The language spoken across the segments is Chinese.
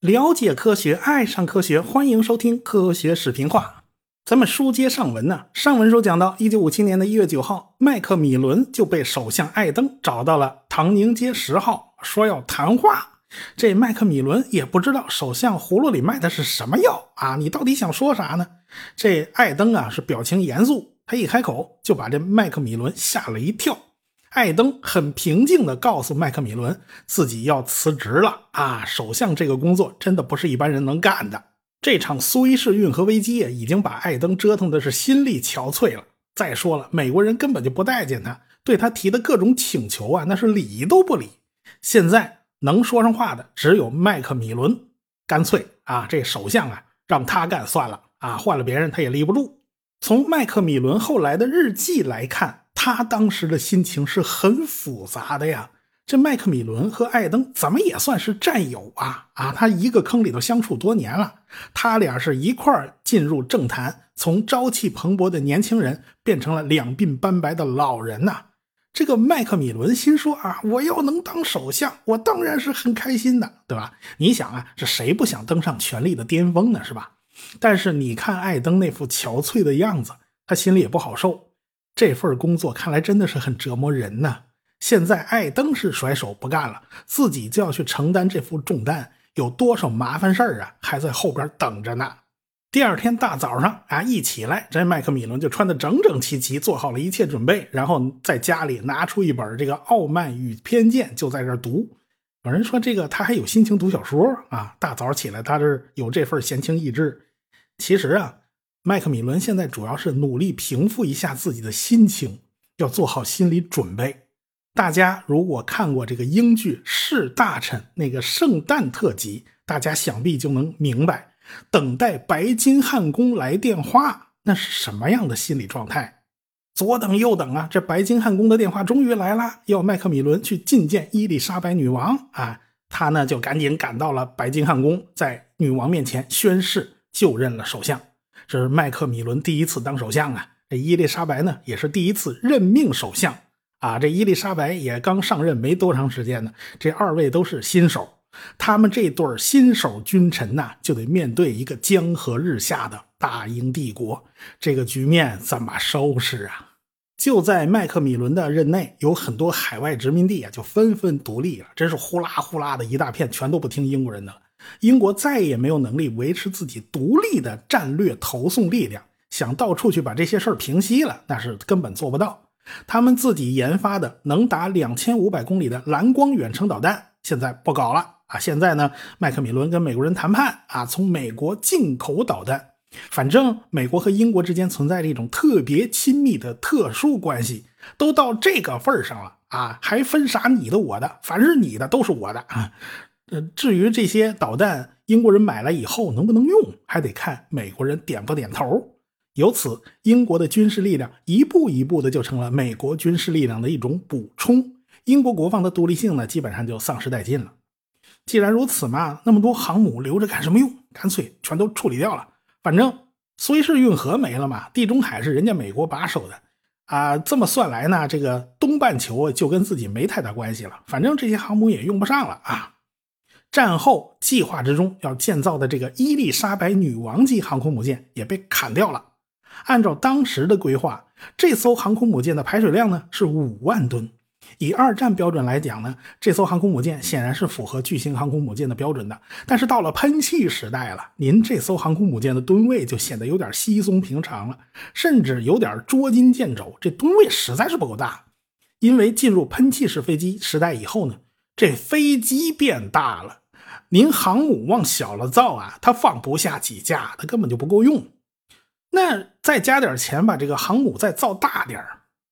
了解科学，爱上科学，欢迎收听科学视频化。咱们书接上文呢，上文书讲到，一九五七年的一月九号，麦克米伦就被首相艾登找到了唐宁街十号，说要谈话。这麦克米伦也不知道首相葫芦里卖的是什么药啊，你到底想说啥呢？这艾登啊是表情严肃，他一开口就把这麦克米伦吓了一跳。艾登很平静地告诉麦克米伦，自己要辞职了啊！首相这个工作真的不是一般人能干的。这场苏伊士运河危机已经把艾登折腾的是心力憔悴了。再说了，美国人根本就不待见他，对他提的各种请求啊，那是理都不理。现在能说上话的只有麦克米伦，干脆啊，这首相啊，让他干算了啊，换了别人他也立不住。从麦克米伦后来的日记来看。他当时的心情是很复杂的呀。这麦克米伦和艾登怎么也算是战友啊？啊，他一个坑里头相处多年了，他俩是一块儿进入政坛，从朝气蓬勃的年轻人变成了两鬓斑白的老人呐。这个麦克米伦心说啊，我要能当首相，我当然是很开心的，对吧？你想啊，这谁不想登上权力的巅峰呢？是吧？但是你看艾登那副憔悴的样子，他心里也不好受。这份工作看来真的是很折磨人呐！现在艾登是甩手不干了，自己就要去承担这副重担，有多少麻烦事儿啊，还在后边等着呢。第二天大早上啊，一起来，这麦克米伦就穿得整整齐齐，做好了一切准备，然后在家里拿出一本这个《傲慢与偏见》，就在这读。有人说这个他还有心情读小说啊，大早起来他是有这份闲情逸致。其实啊。麦克米伦现在主要是努力平复一下自己的心情，要做好心理准备。大家如果看过这个英剧《是大臣》那个圣诞特辑，大家想必就能明白，等待白金汉宫来电话那是什么样的心理状态。左等右等啊，这白金汉宫的电话终于来了，要麦克米伦去觐见伊丽莎白女王啊。他呢就赶紧赶到了白金汉宫，在女王面前宣誓就任了首相。这是麦克米伦第一次当首相啊，这伊丽莎白呢也是第一次任命首相啊。这伊丽莎白也刚上任没多长时间呢，这二位都是新手，他们这对新手君臣呐，就得面对一个江河日下的大英帝国，这个局面怎么收拾啊？就在麦克米伦的任内，有很多海外殖民地啊，就纷纷独立了，真是呼啦呼啦的一大片，全都不听英国人的了。英国再也没有能力维持自己独立的战略投送力量，想到处去把这些事儿平息了，那是根本做不到。他们自己研发的能打两千五百公里的蓝光远程导弹，现在不搞了啊！现在呢，麦克米伦跟美国人谈判啊，从美国进口导弹。反正美国和英国之间存在着一种特别亲密的特殊关系，都到这个份儿上了啊，还分啥你的我的？凡是你的都是我的啊！呃，至于这些导弹，英国人买来以后能不能用，还得看美国人点不点头。由此，英国的军事力量一步一步的就成了美国军事力量的一种补充。英国国防的独立性呢，基本上就丧失殆尽了。既然如此嘛，那么多航母留着干什么用？干脆全都处理掉了。反正苏伊士运河没了嘛，地中海是人家美国把守的啊。这么算来呢，这个东半球就跟自己没太大关系了。反正这些航母也用不上了啊。战后计划之中要建造的这个伊丽莎白女王级航空母舰也被砍掉了。按照当时的规划，这艘航空母舰的排水量呢是五万吨。以二战标准来讲呢，这艘航空母舰显然是符合巨型航空母舰的标准的。但是到了喷气时代了，您这艘航空母舰的吨位就显得有点稀松平常了，甚至有点捉襟见肘。这吨位实在是不够大。因为进入喷气式飞机时代以后呢，这飞机变大了。您航母往小了造啊，它放不下几架，它根本就不够用。那再加点钱把这个航母再造大点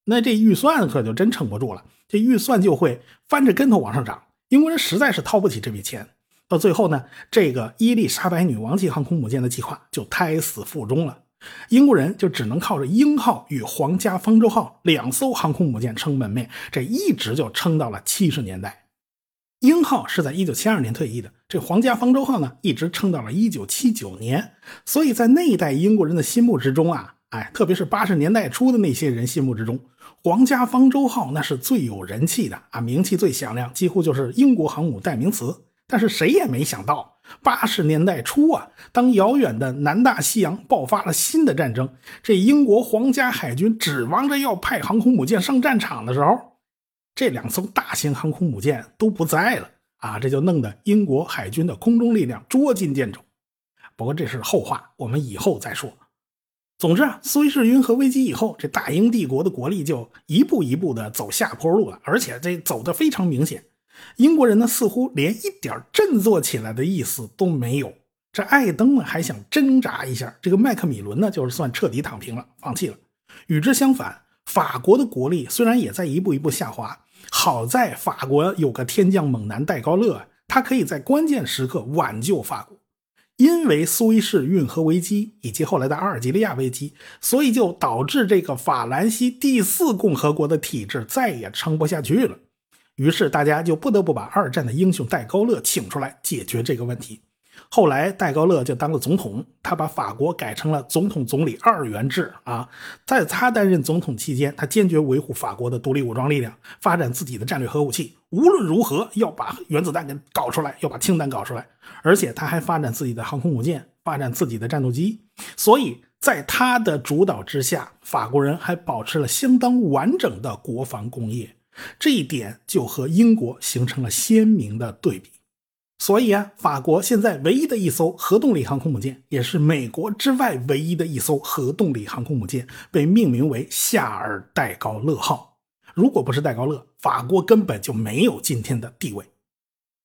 那这预算可就真撑不住了。这预算就会翻着跟头往上涨。英国人实在是掏不起这笔钱。到最后呢，这个伊丽莎白女王级航空母舰的计划就胎死腹中了。英国人就只能靠着鹰号与皇家方舟号两艘航空母舰撑门面，这一直就撑到了七十年代。英号是在一九七二年退役的，这皇家方舟号呢，一直撑到了一九七九年。所以在那一代英国人的心目之中啊，哎，特别是八十年代初的那些人心目之中，皇家方舟号那是最有人气的啊，名气最响亮，几乎就是英国航母代名词。但是谁也没想到，八十年代初啊，当遥远的南大西洋爆发了新的战争，这英国皇家海军指望着要派航空母舰上战场的时候，这两艘大型航空母舰都不在了啊，这就弄得英国海军的空中力量捉襟见肘。不过这是后话，我们以后再说。总之啊，苏伊士运河危机以后，这大英帝国的国力就一步一步的走下坡路了，而且这走的非常明显。英国人呢，似乎连一点振作起来的意思都没有。这艾登呢，还想挣扎一下；这个麦克米伦呢，就是算彻底躺平了，放弃了。与之相反，法国的国力虽然也在一步一步下滑，好在法国有个天降猛男戴高乐，他可以在关键时刻挽救法国。因为苏伊士运河危机以及后来的阿尔及利亚危机，所以就导致这个法兰西第四共和国的体制再也撑不下去了。于是大家就不得不把二战的英雄戴高乐请出来解决这个问题。后来戴高乐就当了总统，他把法国改成了总统总理二元制啊。在他担任总统期间，他坚决维护法国的独立武装力量，发展自己的战略核武器，无论如何要把原子弹给搞出来，要把氢弹搞出来。而且他还发展自己的航空母舰，发展自己的战斗机。所以在他的主导之下，法国人还保持了相当完整的国防工业。这一点就和英国形成了鲜明的对比，所以啊，法国现在唯一的一艘核动力航空母舰，也是美国之外唯一的一艘核动力航空母舰，被命名为夏尔戴高乐号。如果不是戴高乐，法国根本就没有今天的地位。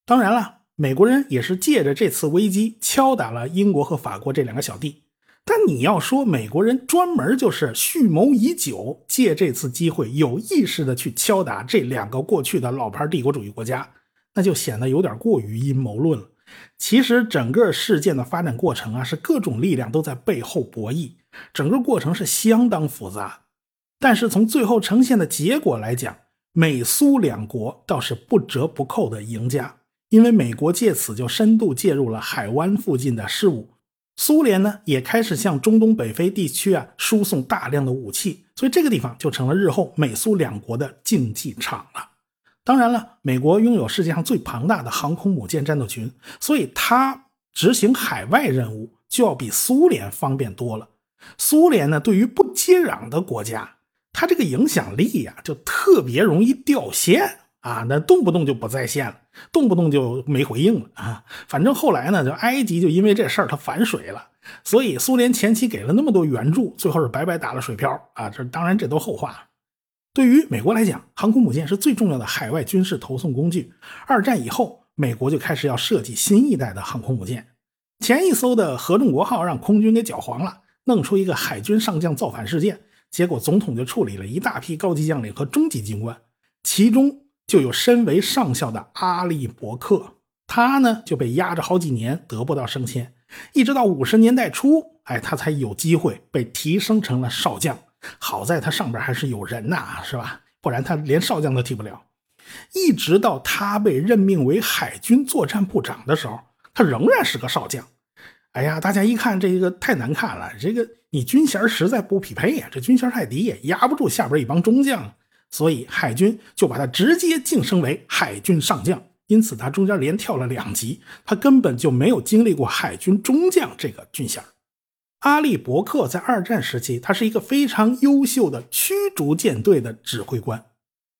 当然了，美国人也是借着这次危机敲打了英国和法国这两个小弟。但你要说美国人专门就是蓄谋已久，借这次机会有意识的去敲打这两个过去的老牌帝国主义国家，那就显得有点过于阴谋论了。其实整个事件的发展过程啊，是各种力量都在背后博弈，整个过程是相当复杂。但是从最后呈现的结果来讲，美苏两国倒是不折不扣的赢家，因为美国借此就深度介入了海湾附近的事务。苏联呢也开始向中东北非地区啊输送大量的武器，所以这个地方就成了日后美苏两国的竞技场了。当然了，美国拥有世界上最庞大的航空母舰战斗群，所以它执行海外任务就要比苏联方便多了。苏联呢，对于不接壤的国家，它这个影响力呀就特别容易掉线。啊，那动不动就不在线了，动不动就没回应了啊！反正后来呢，就埃及就因为这事儿它反水了，所以苏联前期给了那么多援助，最后是白白打了水漂啊！这当然这都后话。对于美国来讲，航空母舰是最重要的海外军事投送工具。二战以后，美国就开始要设计新一代的航空母舰。前一艘的合众国号让空军给搅黄了，弄出一个海军上将造反事件，结果总统就处理了一大批高级将领和中级军官，其中。就有身为上校的阿利伯克，他呢就被压着好几年得不到升迁，一直到五十年代初，哎，他才有机会被提升成了少将。好在他上边还是有人呐，是吧？不然他连少将都提不了。一直到他被任命为海军作战部长的时候，他仍然是个少将。哎呀，大家一看这个太难看了，这个你军衔实在不匹配呀，这军衔太低，压不住下边一帮中将。所以海军就把他直接晋升为海军上将，因此他中间连跳了两级，他根本就没有经历过海军中将这个军衔。阿利伯克在二战时期，他是一个非常优秀的驱逐舰队的指挥官，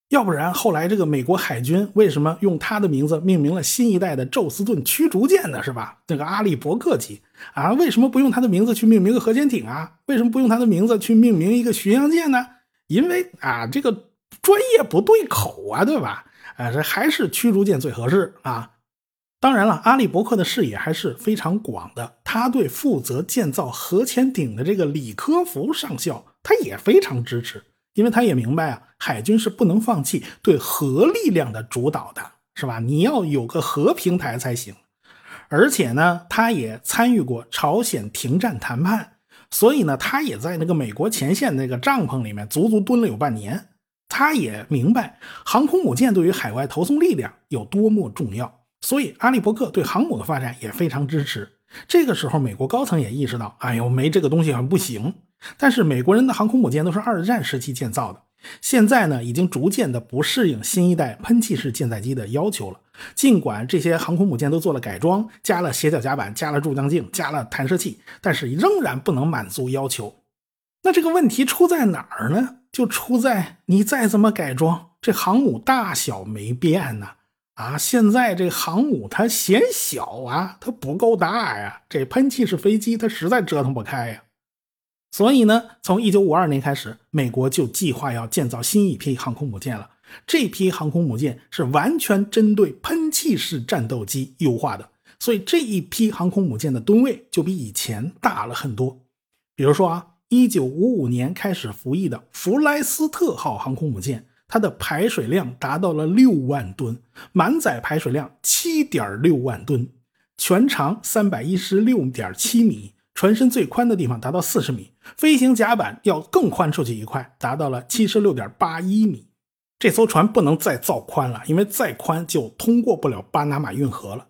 要不然后来这个美国海军为什么用他的名字命名了新一代的宙斯盾驱逐舰呢？是吧？那个阿利伯克级啊，为什么不用他的名字去命名个核潜艇啊？为什么不用他的名字去命名一个巡洋舰呢？因为啊，这个。专业不对口啊，对吧？啊，这还是驱逐舰最合适啊。当然了，阿利伯克的视野还是非常广的。他对负责建造核潜艇的这个李科福上校，他也非常支持，因为他也明白啊，海军是不能放弃对核力量的主导的，是吧？你要有个核平台才行。而且呢，他也参与过朝鲜停战谈判，所以呢，他也在那个美国前线那个帐篷里面足足蹲了有半年。他也明白航空母舰对于海外投送力量有多么重要，所以阿利伯克对航母的发展也非常支持。这个时候，美国高层也意识到，哎呦，没这个东西还不行。但是美国人的航空母舰都是二战时期建造的，现在呢，已经逐渐的不适应新一代喷气式舰载机的要求了。尽管这些航空母舰都做了改装，加了斜角甲板，加了助降镜，加了弹射器，但是仍然不能满足要求。那这个问题出在哪儿呢？就出在你再怎么改装，这航母大小没变呢。啊现在这航母它嫌小啊，它不够大呀。这喷气式飞机它实在折腾不开呀。所以呢，从一九五二年开始，美国就计划要建造新一批航空母舰了。这批航空母舰是完全针对喷气式战斗机优化的，所以这一批航空母舰的吨位就比以前大了很多。比如说啊，一九五五年开始服役的弗莱斯特号航空母舰。它的排水量达到了六万吨，满载排水量七点六万吨，全长三百一十六点七米，船身最宽的地方达到四十米，飞行甲板要更宽出去一块，达到了七十六点八一米。这艘船不能再造宽了，因为再宽就通过不了巴拿马运河了。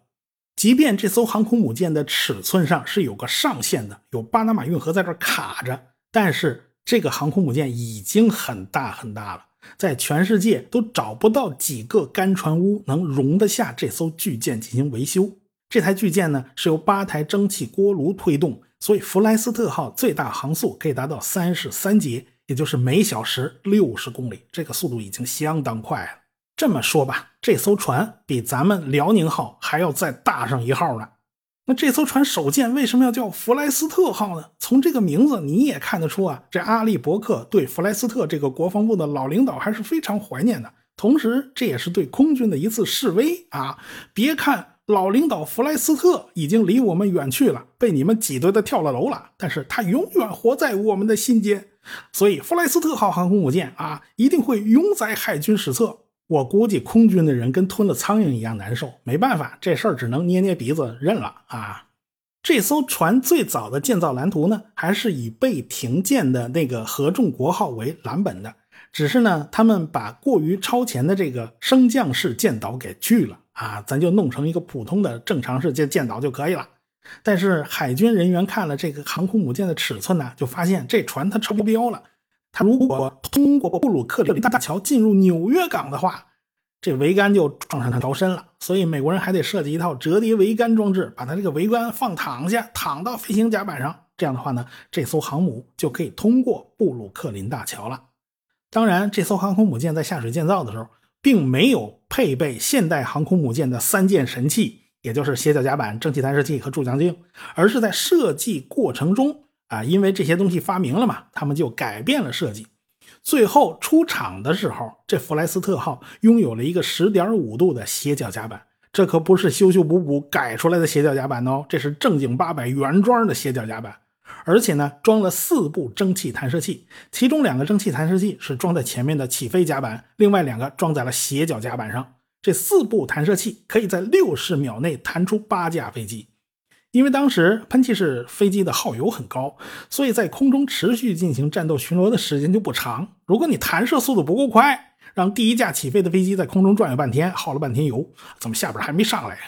即便这艘航空母舰的尺寸上是有个上限的，有巴拿马运河在这卡着，但是这个航空母舰已经很大很大了。在全世界都找不到几个干船坞能容得下这艘巨舰进行维修。这台巨舰呢是由八台蒸汽锅炉推动，所以弗莱斯特号最大航速可以达到三十三节，也就是每小时六十公里。这个速度已经相当快了。这么说吧，这艘船比咱们辽宁号还要再大上一号呢。那这艘船首舰为什么要叫弗莱斯特号呢？从这个名字你也看得出啊，这阿利伯克对弗莱斯特这个国防部的老领导还是非常怀念的。同时，这也是对空军的一次示威啊！别看老领导弗莱斯特已经离我们远去了，被你们挤兑的跳了楼了，但是他永远活在我们的心间。所以，弗莱斯特号航空母舰啊，一定会永载海军史册。我估计空军的人跟吞了苍蝇一样难受，没办法，这事儿只能捏捏鼻子认了啊。这艘船最早的建造蓝图呢，还是以被停建的那个合众国号为蓝本的，只是呢，他们把过于超前的这个升降式舰岛给去了啊，咱就弄成一个普通的正常式舰舰岛就可以了。但是海军人员看了这个航空母舰的尺寸呢，就发现这船它超标了。他如果通过布鲁克林大桥进入纽约港的话，这桅杆就撞上他着身了。所以美国人还得设计一套折叠桅杆装置，把它这个桅杆放躺下，躺到飞行甲板上。这样的话呢，这艘航母就可以通过布鲁克林大桥了。当然，这艘航空母舰在下水建造的时候，并没有配备现代航空母舰的三件神器，也就是斜角甲板、蒸汽弹射器和助降镜，而是在设计过程中。啊，因为这些东西发明了嘛，他们就改变了设计。最后出厂的时候，这弗莱斯特号拥有了一个十点五度的斜角甲板，这可不是修修补补改出来的斜角甲板哦，这是正经八百原装的斜角甲板。而且呢，装了四部蒸汽弹射器，其中两个蒸汽弹射器是装在前面的起飞甲板，另外两个装在了斜角甲板上。这四部弹射器可以在六十秒内弹出八架飞机。因为当时喷气式飞机的耗油很高，所以在空中持续进行战斗巡逻的时间就不长。如果你弹射速度不够快，让第一架起飞的飞机在空中转悠半天，耗了半天油，怎么下边还没上来？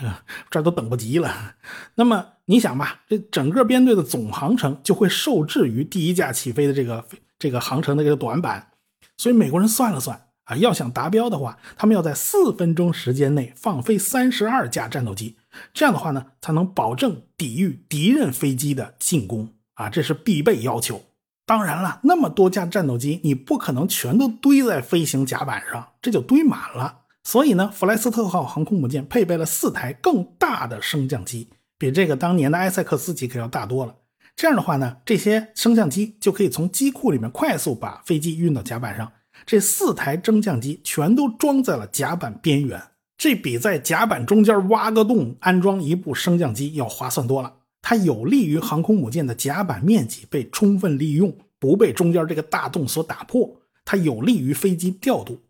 这都等不及了。那么你想吧，这整个编队的总航程就会受制于第一架起飞的这个这个航程的这个短板。所以美国人算了算啊，要想达标的话，他们要在四分钟时间内放飞三十二架战斗机。这样的话呢，才能保证抵御敌人飞机的进攻啊，这是必备要求。当然了，那么多架战斗机，你不可能全都堆在飞行甲板上，这就堆满了。所以呢，弗莱斯特号航空母舰配备了四台更大的升降机，比这个当年的埃塞克斯级可要大多了。这样的话呢，这些升降机就可以从机库里面快速把飞机运到甲板上。这四台升降机全都装在了甲板边缘。这比在甲板中间挖个洞安装一部升降机要划算多了。它有利于航空母舰的甲板面积被充分利用，不被中间这个大洞所打破。它有利于飞机调度。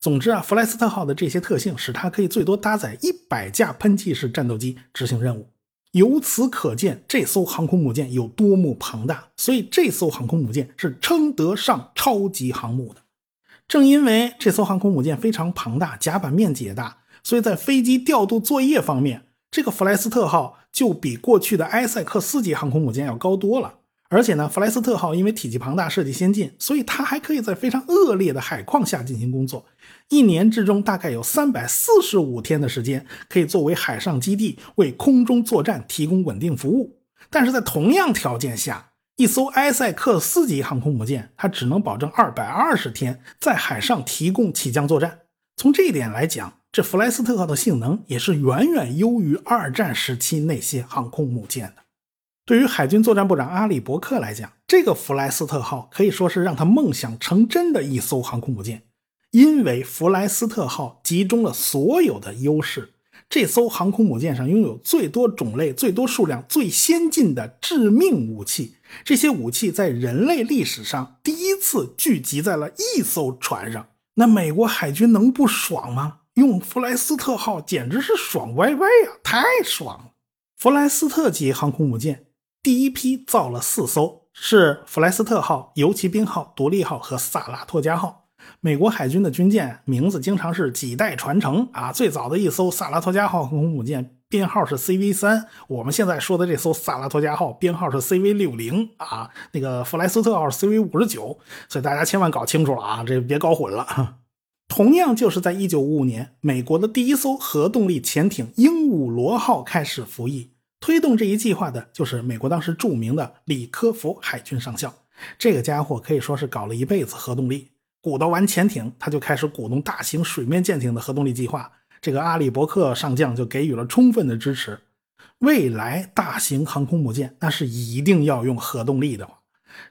总之啊，弗莱斯特号的这些特性使它可以最多搭载一百架喷气式战斗机执行任务。由此可见，这艘航空母舰有多么庞大。所以，这艘航空母舰是称得上超级航母的。正因为这艘航空母舰非常庞大，甲板面积也大。所以在飞机调度作业方面，这个弗莱斯特号就比过去的埃塞克斯级航空母舰要高多了。而且呢，弗莱斯特号因为体积庞大、设计先进，所以它还可以在非常恶劣的海况下进行工作。一年之中，大概有三百四十五天的时间可以作为海上基地，为空中作战提供稳定服务。但是在同样条件下，一艘埃塞克斯级航空母舰，它只能保证二百二十天在海上提供起降作战。从这一点来讲，这弗莱斯特号的性能也是远远优于二战时期那些航空母舰的。对于海军作战部长阿里伯克来讲，这个弗莱斯特号可以说是让他梦想成真的一艘航空母舰，因为弗莱斯特号集中了所有的优势。这艘航空母舰上拥有最多种类、最多数量、最先进的致命武器，这些武器在人类历史上第一次聚集在了一艘船上。那美国海军能不爽吗？用弗莱斯特号简直是爽歪歪呀，太爽了！弗莱斯特级航空母舰。第一批造了四艘，是弗莱斯特号、游骑兵号、独立号和萨拉托加号。美国海军的军舰名字经常是几代传承啊。最早的一艘萨拉托加号航空母舰编号是 CV 三，我们现在说的这艘萨拉托加号编号是 CV 六零啊。那个弗莱斯特号 CV 五十九，所以大家千万搞清楚了啊，这别搞混了。同样就是在一九五五年，美国的第一艘核动力潜艇鹦鹉螺号开始服役。推动这一计划的就是美国当时著名的李科福海军上校。这个家伙可以说是搞了一辈子核动力，鼓捣完潜艇，他就开始鼓动大型水面舰艇的核动力计划。这个阿里伯克上将就给予了充分的支持。未来大型航空母舰那是一定要用核动力的，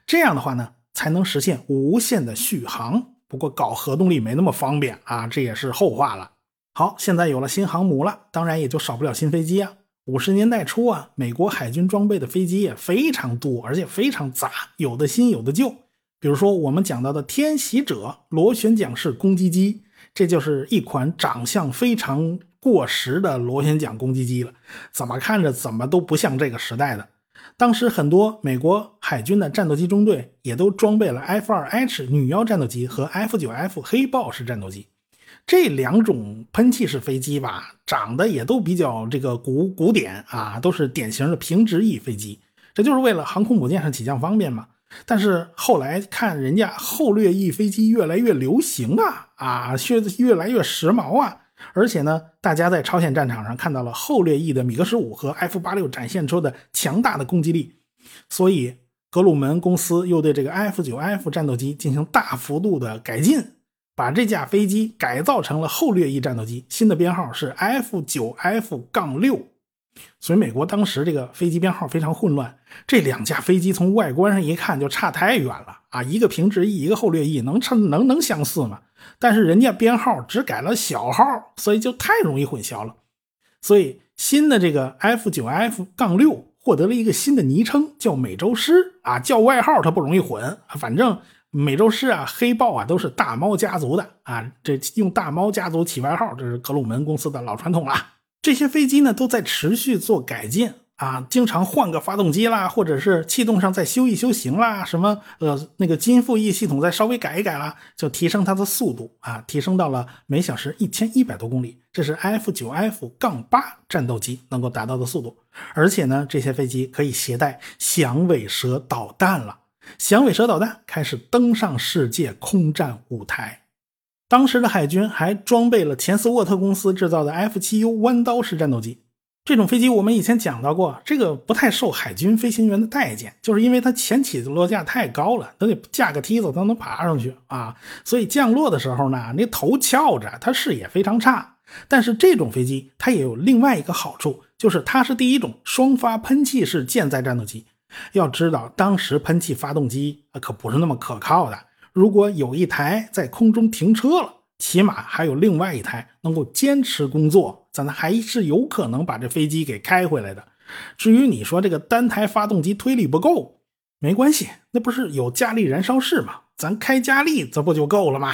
这样的话呢，才能实现无限的续航。不过搞核动力没那么方便啊，这也是后话了。好，现在有了新航母了，当然也就少不了新飞机啊。五十年代初啊，美国海军装备的飞机也非常多，而且非常杂，有的新，有的旧。比如说我们讲到的天袭者螺旋桨式攻击机，这就是一款长相非常过时的螺旋桨攻击机了，怎么看着怎么都不像这个时代的。当时很多美国海军的战斗机中队也都装备了 F-2H 女妖战斗机和 F-9F 黑豹式战斗机。这两种喷气式飞机吧，长得也都比较这个古古典啊，都是典型的平直翼飞机，这就是为了航空母舰上起降方便嘛。但是后来看人家后掠翼飞机越来越流行啊，啊，越越来越时髦啊，而且呢，大家在朝鲜战场上看到了后掠翼的米格十五和 F 八六展现出的强大的攻击力，所以格鲁门公司又对这个 F 九 F 战斗机进行大幅度的改进。把这架飞机改造成了后掠翼战斗机，新的编号是 F9F 杠六。所以美国当时这个飞机编号非常混乱，这两架飞机从外观上一看就差太远了啊！一个平直翼，一个后掠翼，能称能能相似吗？但是人家编号只改了小号，所以就太容易混淆了。所以新的这个 F9F 杠六获得了一个新的昵称，叫美洲狮啊，叫外号它不容易混，反正。美洲狮啊，黑豹啊，都是大猫家族的啊。这用大猫家族起外号，这是格鲁门公司的老传统了。这些飞机呢，都在持续做改进啊，经常换个发动机啦，或者是气动上再修一修型啦，什么呃那个金复翼系统再稍微改一改啦，就提升它的速度啊，提升到了每小时一千一百多公里。这是 F 九 F 杠八战斗机能够达到的速度。而且呢，这些飞机可以携带响尾蛇导弹了。响尾蛇导弹开始登上世界空战舞台，当时的海军还装备了钱斯沃特公司制造的 F-7U 弯刀式战斗机。这种飞机我们以前讲到过，这个不太受海军飞行员的待见，就是因为它前起落架太高了，它得架个梯子才能爬上去啊。所以降落的时候呢，那头翘着，它视野非常差。但是这种飞机它也有另外一个好处，就是它是第一种双发喷气式舰载战斗机。要知道，当时喷气发动机可不是那么可靠的。如果有一台在空中停车了，起码还有另外一台能够坚持工作，咱还是有可能把这飞机给开回来的。至于你说这个单台发动机推力不够，没关系，那不是有加力燃烧室吗？咱开加力，这不就够了吗？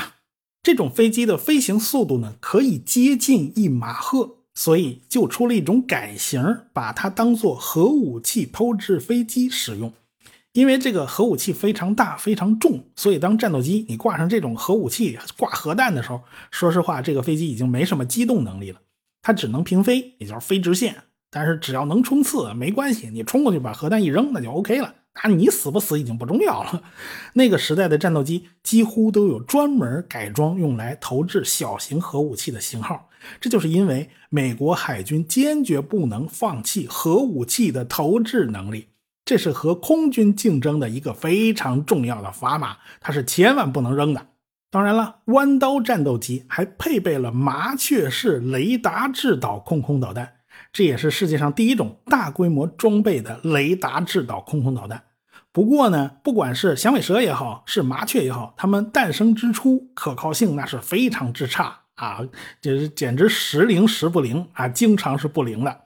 这种飞机的飞行速度呢，可以接近一马赫。所以就出了一种改型，把它当做核武器抛掷飞机使用。因为这个核武器非常大、非常重，所以当战斗机你挂上这种核武器、挂核弹的时候，说实话，这个飞机已经没什么机动能力了，它只能平飞，也就是飞直线。但是只要能冲刺，没关系，你冲过去把核弹一扔，那就 OK 了，啊，你死不死已经不重要了。那个时代的战斗机几乎都有专门改装用来投掷小型核武器的型号，这就是因为美国海军坚决不能放弃核武器的投掷能力，这是和空军竞争的一个非常重要的砝码，它是千万不能扔的。当然了，弯刀战斗机还配备了麻雀式雷达制导空空导弹。这也是世界上第一种大规模装备的雷达制导空空导弹。不过呢，不管是响尾蛇也好，是麻雀也好，它们诞生之初可靠性那是非常之差啊，就是简直时灵时不灵啊，经常是不灵的。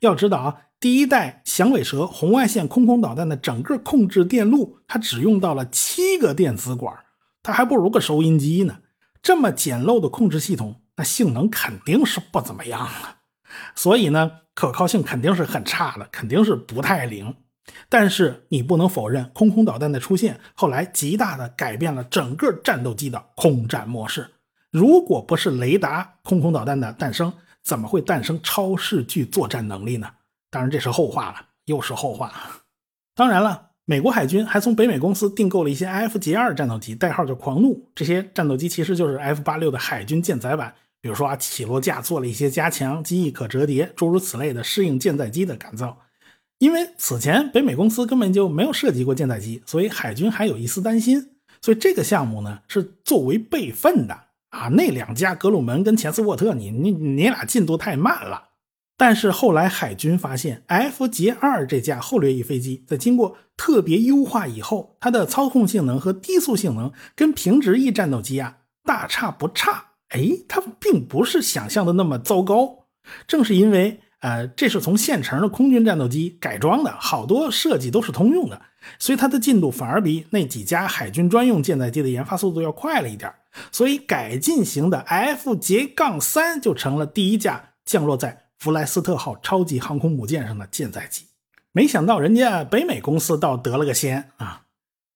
要知道啊，第一代响尾蛇红外线空空导弹的整个控制电路，它只用到了七个电子管，它还不如个收音机呢。这么简陋的控制系统，那性能肯定是不怎么样啊。所以呢，可靠性肯定是很差的，肯定是不太灵。但是你不能否认，空空导弹的出现后来极大的改变了整个战斗机的空战模式。如果不是雷达空空导弹的诞生，怎么会诞生超视距作战能力呢？当然这是后话了，又是后话。当然了，美国海军还从北美公司订购了一些 F 捷二战斗机，代号叫狂怒。这些战斗机其实就是 F 八六的海军舰载版。比如说啊，起落架做了一些加强，机翼可折叠，诸如此类的适应舰载机的改造。因为此前北美公司根本就没有涉及过舰载机，所以海军还有一丝担心。所以这个项目呢是作为备份的啊。那两家格鲁门跟钱斯沃特，你你你俩进度太慢了。但是后来海军发现，FJ 二这架后掠翼飞机在经过特别优化以后，它的操控性能和低速性能跟平直翼战斗机啊大差不差。哎，它并不是想象的那么糟糕。正是因为，呃，这是从现成的空军战斗机改装的，好多设计都是通用的，所以它的进度反而比那几家海军专用舰载机的研发速度要快了一点。所以，改进型的 FJ 杠三就成了第一架降落在弗莱斯特号超级航空母舰上的舰载机。没想到，人家北美公司倒得了个先啊！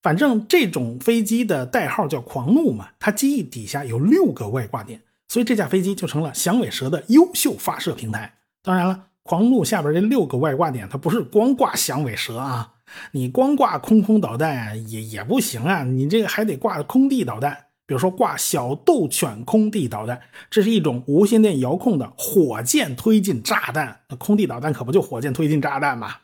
反正这种飞机的代号叫“狂怒”嘛，它机翼底下有六个外挂点，所以这架飞机就成了响尾蛇的优秀发射平台。当然了，狂怒下边这六个外挂点，它不是光挂响尾蛇啊，你光挂空空导弹也也不行啊，你这个还得挂空地导弹，比如说挂小斗犬空地导弹，这是一种无线电遥控的火箭推进炸弹。那空地导弹可不就火箭推进炸弹吗？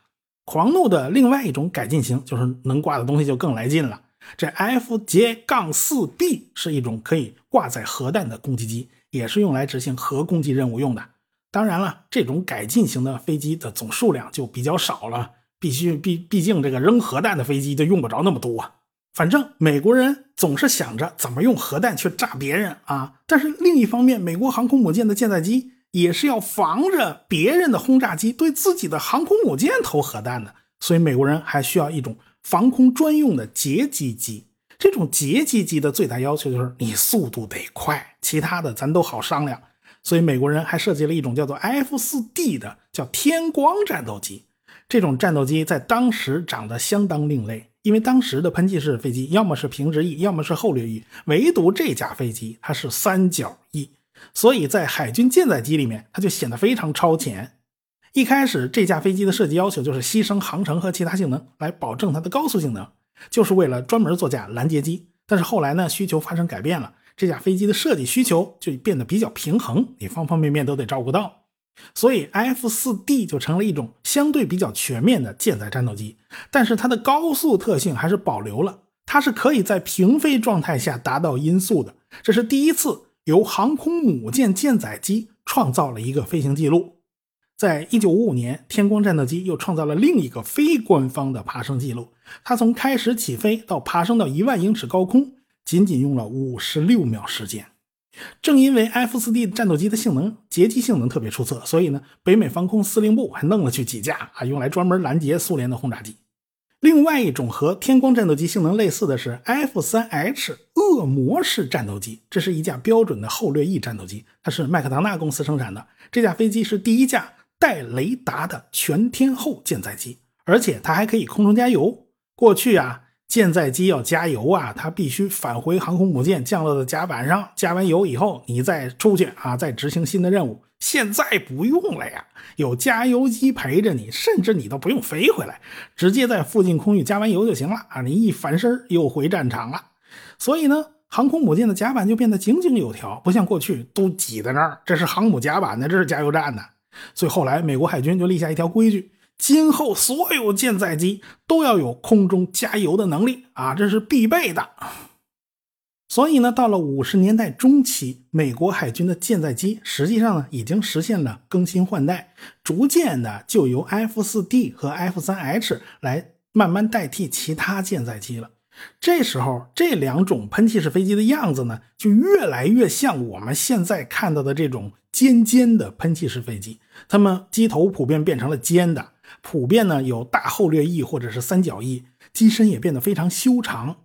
狂怒的另外一种改进型，就是能挂的东西就更来劲了。这 FJ 杠四 B 是一种可以挂载核弹的攻击机，也是用来执行核攻击任务用的。当然了，这种改进型的飞机的总数量就比较少了，必须毕毕竟这个扔核弹的飞机就用不着那么多。反正美国人总是想着怎么用核弹去炸别人啊，但是另一方面，美国航空母舰的舰载机。也是要防着别人的轰炸机对自己的航空母舰投核弹的，所以美国人还需要一种防空专用的截击机。这种截击机的最大要求就是你速度得快，其他的咱都好商量。所以美国人还设计了一种叫做 F4D 的叫天光战斗机。这种战斗机在当时长得相当另类，因为当时的喷气式飞机要么是平直翼，要么是后掠翼，唯独这架飞机它是三角翼。所以在海军舰载机里面，它就显得非常超前。一开始这架飞机的设计要求就是牺牲航程和其他性能来保证它的高速性能，就是为了专门做架拦截机。但是后来呢，需求发生改变了，这架飞机的设计需求就变得比较平衡，你方方面面都得照顾到。所以 F4D 就成了一种相对比较全面的舰载战斗机，但是它的高速特性还是保留了，它是可以在平飞状态下达到音速的，这是第一次。由航空母舰舰载机创造了一个飞行记录，在一九五五年，天光战斗机又创造了另一个非官方的爬升记录。它从开始起飞到爬升到一万英尺高空，仅仅用了五十六秒时间。正因为 F 四 D 战斗机的性能截击性能特别出色，所以呢，北美防空司令部还弄了去几架啊，用来专门拦截苏联的轰炸机。另外一种和天光战斗机性能类似的是 F3H 恶魔式战斗机，这是一架标准的后掠翼战斗机，它是麦克唐纳公司生产的。这架飞机是第一架带雷达的全天候舰载机，而且它还可以空中加油。过去啊，舰载机要加油啊，它必须返回航空母舰降落的甲板上，加完油以后，你再出去啊，再执行新的任务。现在不用了呀，有加油机陪着你，甚至你都不用飞回来，直接在附近空域加完油就行了啊！你一翻身又回战场了。所以呢，航空母舰的甲板就变得井井有条，不像过去都挤在那儿。这是航母甲板呢，这是加油站呢。所以后来美国海军就立下一条规矩：今后所有舰载机都要有空中加油的能力啊，这是必备的。所以呢，到了五十年代中期，美国海军的舰载机实际上呢已经实现了更新换代，逐渐的就由 F 四 D 和 F 三 H 来慢慢代替其他舰载机了。这时候，这两种喷气式飞机的样子呢，就越来越像我们现在看到的这种尖尖的喷气式飞机。它们机头普遍变成了尖的，普遍呢有大后掠翼或者是三角翼，机身也变得非常修长。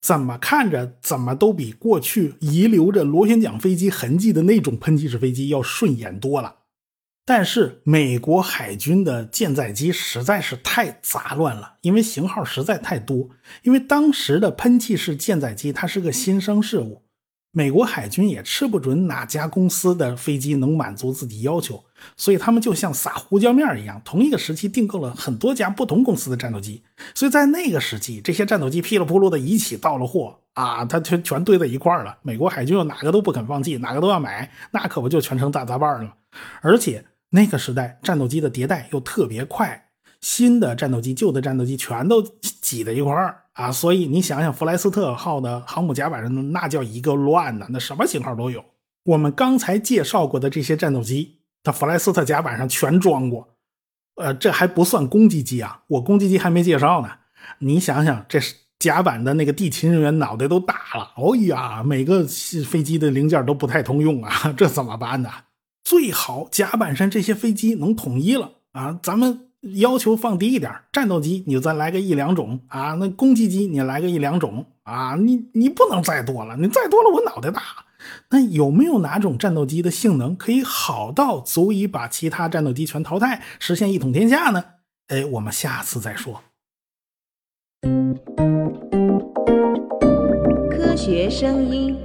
怎么看着怎么都比过去遗留着螺旋桨飞机痕迹的那种喷气式飞机要顺眼多了。但是美国海军的舰载机实在是太杂乱了，因为型号实在太多。因为当时的喷气式舰载机它是个新生事物。美国海军也吃不准哪家公司的飞机能满足自己要求，所以他们就像撒胡椒面一样，同一个时期订购了很多家不同公司的战斗机。所以在那个时期，这些战斗机噼里扑噜的一起到了货啊，它全全堆在一块了。美国海军又哪个都不肯放弃，哪个都要买，那可不就全成大杂拌了？而且那个时代战斗机的迭代又特别快。新的战斗机、旧的战斗机全都挤在一块儿啊！所以你想想，弗莱斯特号的航母甲板上那叫一个乱呐，那什么型号都有。我们刚才介绍过的这些战斗机，它弗莱斯特甲板上全装过。呃，这还不算攻击机啊，我攻击机还没介绍呢。你想想，这甲板的那个地勤人员脑袋都大了。哦呀，每个飞机的零件都不太通用啊，这怎么办呢？最好甲板上这些飞机能统一了啊，咱们。要求放低一点，战斗机你就再来个一两种啊，那攻击机你来个一两种啊，你你不能再多了，你再多了我脑袋大。那有没有哪种战斗机的性能可以好到足以把其他战斗机全淘汰，实现一统天下呢？哎，我们下次再说。科学声音。